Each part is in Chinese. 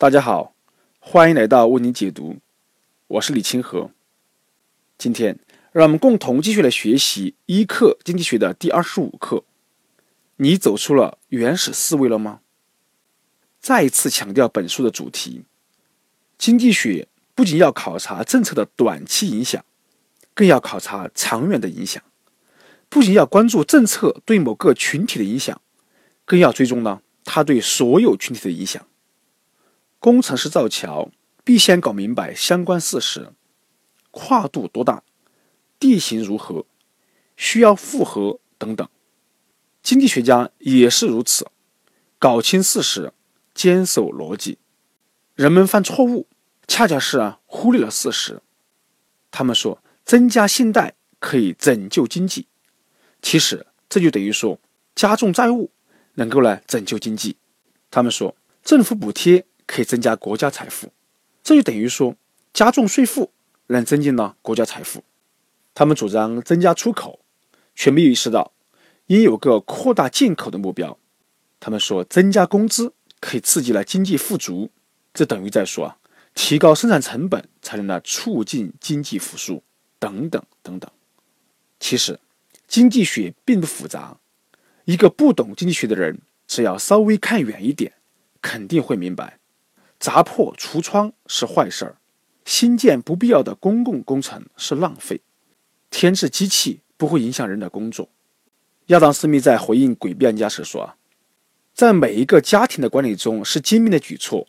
大家好，欢迎来到为你解读，我是李清河。今天让我们共同继续来学习一课经济学的第二十五课。你走出了原始思维了吗？再一次强调本书的主题：经济学不仅要考察政策的短期影响，更要考察长远的影响；不仅要关注政策对某个群体的影响，更要追踪呢它对所有群体的影响。工程师造桥，必先搞明白相关事实：跨度多大，地形如何，需要复合等等。经济学家也是如此，搞清事实，坚守逻辑。人们犯错误，恰恰是啊忽略了事实。他们说增加信贷可以拯救经济，其实这就等于说加重债务能够来拯救经济。他们说政府补贴。可以增加国家财富，这就等于说加重税负能增进了国家财富。他们主张增加出口，却没有意识到应有个扩大进口的目标。他们说增加工资可以刺激了经济富足，这等于在说啊提高生产成本才能呢促进经济复苏等等等等。其实经济学并不复杂，一个不懂经济学的人只要稍微看远一点，肯定会明白。砸破橱窗是坏事儿，新建不必要的公共工程是浪费，添置机器不会影响人的工作。亚当·斯密在回应诡辩家时说：“啊，在每一个家庭的管理中是精明的举措，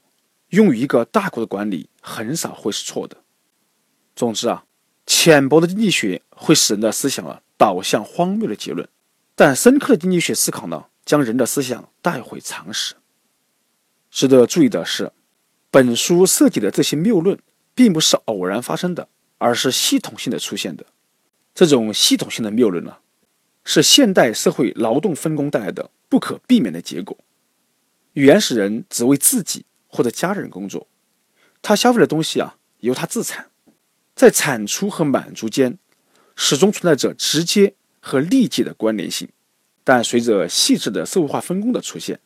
用于一个大国的管理很少会是错的。”总之啊，浅薄的经济学会使人的思想啊导向荒谬的结论，但深刻的经济学思考呢，将人的思想带回常识。值得注意的是。本书涉及的这些谬论，并不是偶然发生的，而是系统性的出现的。这种系统性的谬论呢，是现代社会劳动分工带来的不可避免的结果。原始人只为自己或者家人工作，他消费的东西啊，由他自产，在产出和满足间，始终存在着直接和立即的关联性。但随着细致的社会化分工的出现，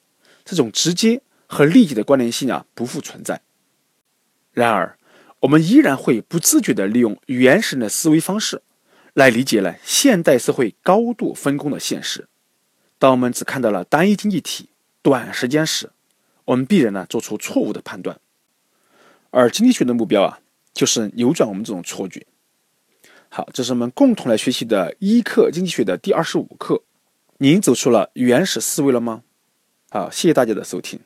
这种直接。和利益的关联性啊不复存在。然而，我们依然会不自觉地利用原始人的思维方式来理解了现代社会高度分工的现实。当我们只看到了单一经济体短时间时，我们必然呢做出错误的判断。而经济学的目标啊，就是扭转我们这种错觉。好，这是我们共同来学习的一课经济学的第二十五课。您走出了原始思维了吗？好，谢谢大家的收听。